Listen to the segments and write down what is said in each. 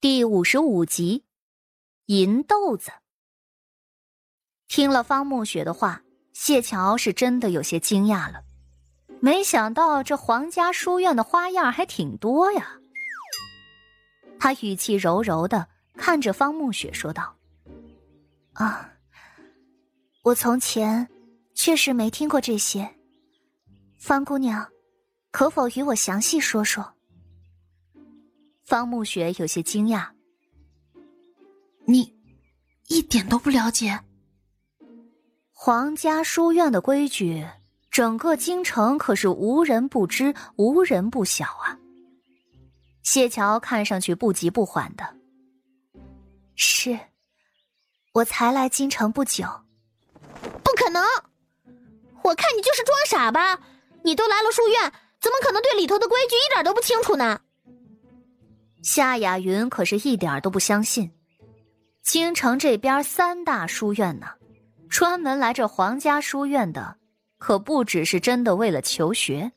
第五十五集，银豆子。听了方慕雪的话，谢桥是真的有些惊讶了。没想到这皇家书院的花样还挺多呀。他语气柔柔的看着方慕雪说道：“啊，我从前确实没听过这些。方姑娘，可否与我详细说说？”方慕雪有些惊讶：“你一点都不了解皇家书院的规矩，整个京城可是无人不知、无人不晓啊。”谢桥看上去不急不缓的：“是，我才来京城不久。”“不可能！我看你就是装傻吧？你都来了书院，怎么可能对里头的规矩一点都不清楚呢？”夏雅云可是一点都不相信，京城这边三大书院呢，专门来这皇家书院的，可不只是真的为了求学，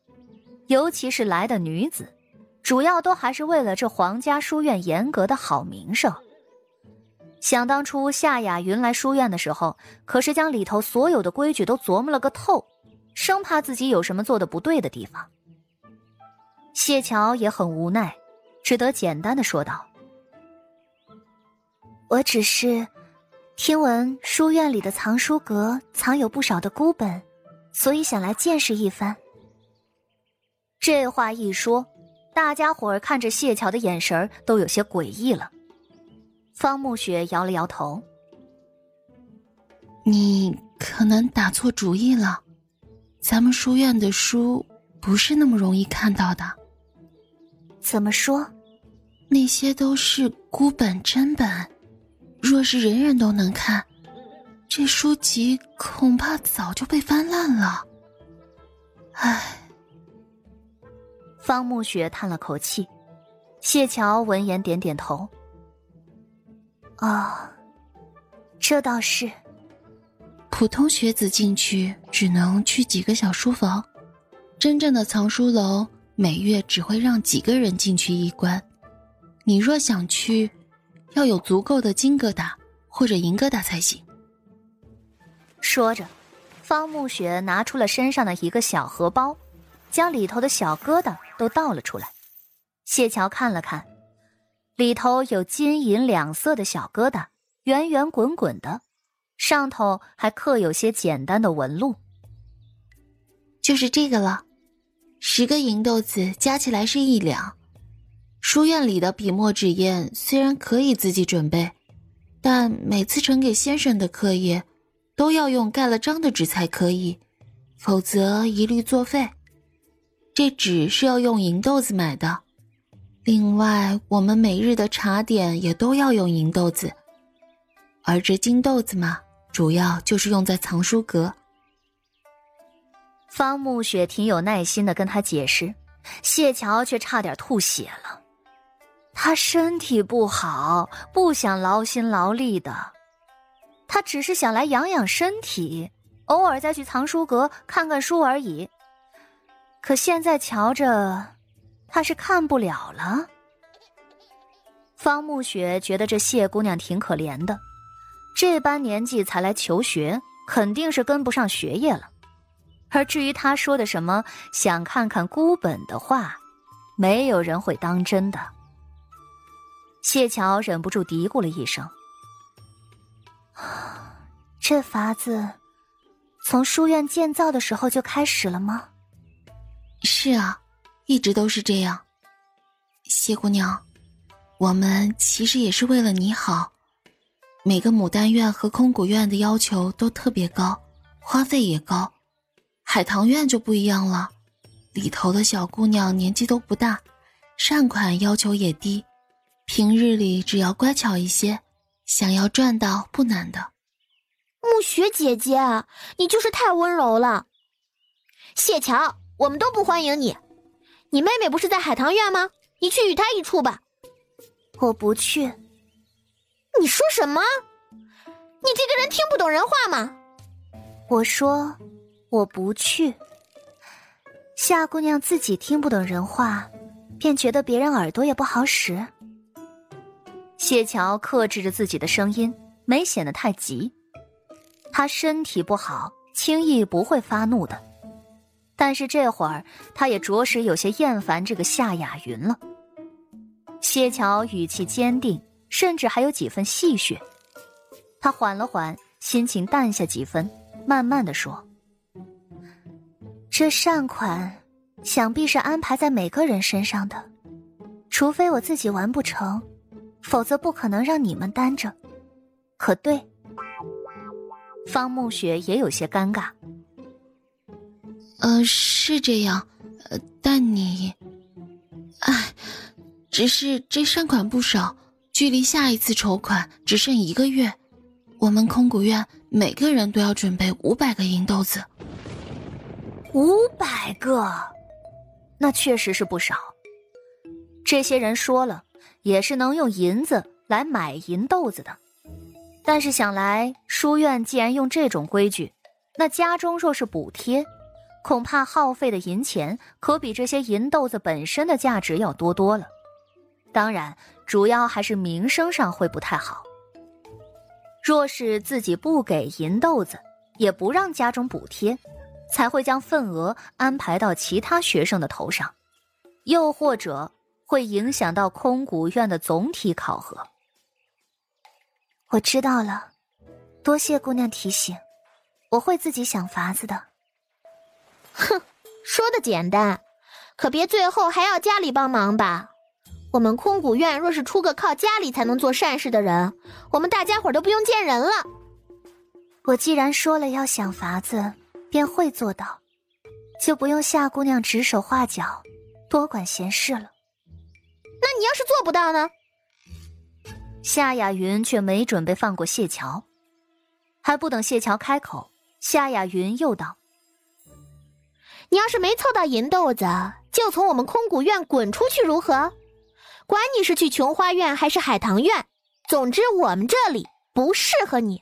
尤其是来的女子，主要都还是为了这皇家书院严格的好名声。想当初夏雅云来书院的时候，可是将里头所有的规矩都琢磨了个透，生怕自己有什么做的不对的地方。谢桥也很无奈。只得简单的说道：“我只是听闻书院里的藏书阁藏有不少的孤本，所以想来见识一番。”这话一说，大家伙儿看着谢桥的眼神都有些诡异了。方慕雪摇了摇头：“你可能打错主意了，咱们书院的书不是那么容易看到的。”怎么说？那些都是孤本真本，若是人人都能看，这书籍恐怕早就被翻烂了。唉。方慕雪叹了口气，谢桥闻言点点头。哦，这倒是。普通学子进去只能去几个小书房，真正的藏书楼。每月只会让几个人进去一关，你若想去，要有足够的金疙瘩或者银疙瘩才行。说着，方慕雪拿出了身上的一个小荷包，将里头的小疙瘩都倒了出来。谢桥看了看，里头有金银两色的小疙瘩，圆圆滚滚的，上头还刻有些简单的纹路。就是这个了。十个银豆子加起来是一两。书院里的笔墨纸砚虽然可以自己准备，但每次呈给先生的课业，都要用盖了章的纸才可以，否则一律作废。这纸是要用银豆子买的。另外，我们每日的茶点也都要用银豆子，而这金豆子嘛，主要就是用在藏书阁。方慕雪挺有耐心的跟他解释，谢桥却差点吐血了。他身体不好，不想劳心劳力的，他只是想来养养身体，偶尔再去藏书阁看看书而已。可现在瞧着，他是看不了了。方慕雪觉得这谢姑娘挺可怜的，这般年纪才来求学，肯定是跟不上学业了。而至于他说的什么想看看孤本的话，没有人会当真的。谢桥忍不住嘀咕了一声：“这法子从书院建造的时候就开始了吗？”“是啊，一直都是这样。”谢姑娘，我们其实也是为了你好。每个牡丹院和空谷院的要求都特别高，花费也高。海棠院就不一样了，里头的小姑娘年纪都不大，善款要求也低，平日里只要乖巧一些，想要赚到不难的。暮雪姐姐，你就是太温柔了。谢桥，我们都不欢迎你。你妹妹不是在海棠院吗？你去与她一处吧。我不去。你说什么？你这个人听不懂人话吗？我说。我不去。夏姑娘自己听不懂人话，便觉得别人耳朵也不好使。谢桥克制着自己的声音，没显得太急。他身体不好，轻易不会发怒的。但是这会儿，他也着实有些厌烦这个夏雅云了。谢桥语气坚定，甚至还有几分戏谑。他缓了缓，心情淡下几分，慢慢的说：“这善款，想必是安排在每个人身上的，除非我自己完不成，否则不可能让你们担着。可对？”方慕雪也有些尴尬。呃，是这样，呃，但你，唉，只是这善款不少，距离下一次筹款只剩一个月，我们空谷院每个人都要准备五百个银豆子。五百个，那确实是不少。这些人说了，也是能用银子来买银豆子的。但是想来，书院既然用这种规矩，那家中若是补贴，恐怕耗费的银钱可比这些银豆子本身的价值要多多了。当然，主要还是名声上会不太好。若是自己不给银豆子，也不让家中补贴，才会将份额安排到其他学生的头上，又或者会影响到空谷院的总体考核。我知道了，多谢姑娘提醒，我会自己想法子的。哼，说的简单，可别最后还要家里帮忙吧。我们空谷院若是出个靠家里才能做善事的人，我们大家伙都不用见人了。我既然说了要想法子，便会做到，就不用夏姑娘指手画脚，多管闲事了。那你要是做不到呢？夏雅云却没准备放过谢桥，还不等谢桥开口，夏雅云又道：“你要是没凑到银豆子，就从我们空谷院滚出去，如何？管你是去琼花院还是海棠院，总之我们这里不适合你。”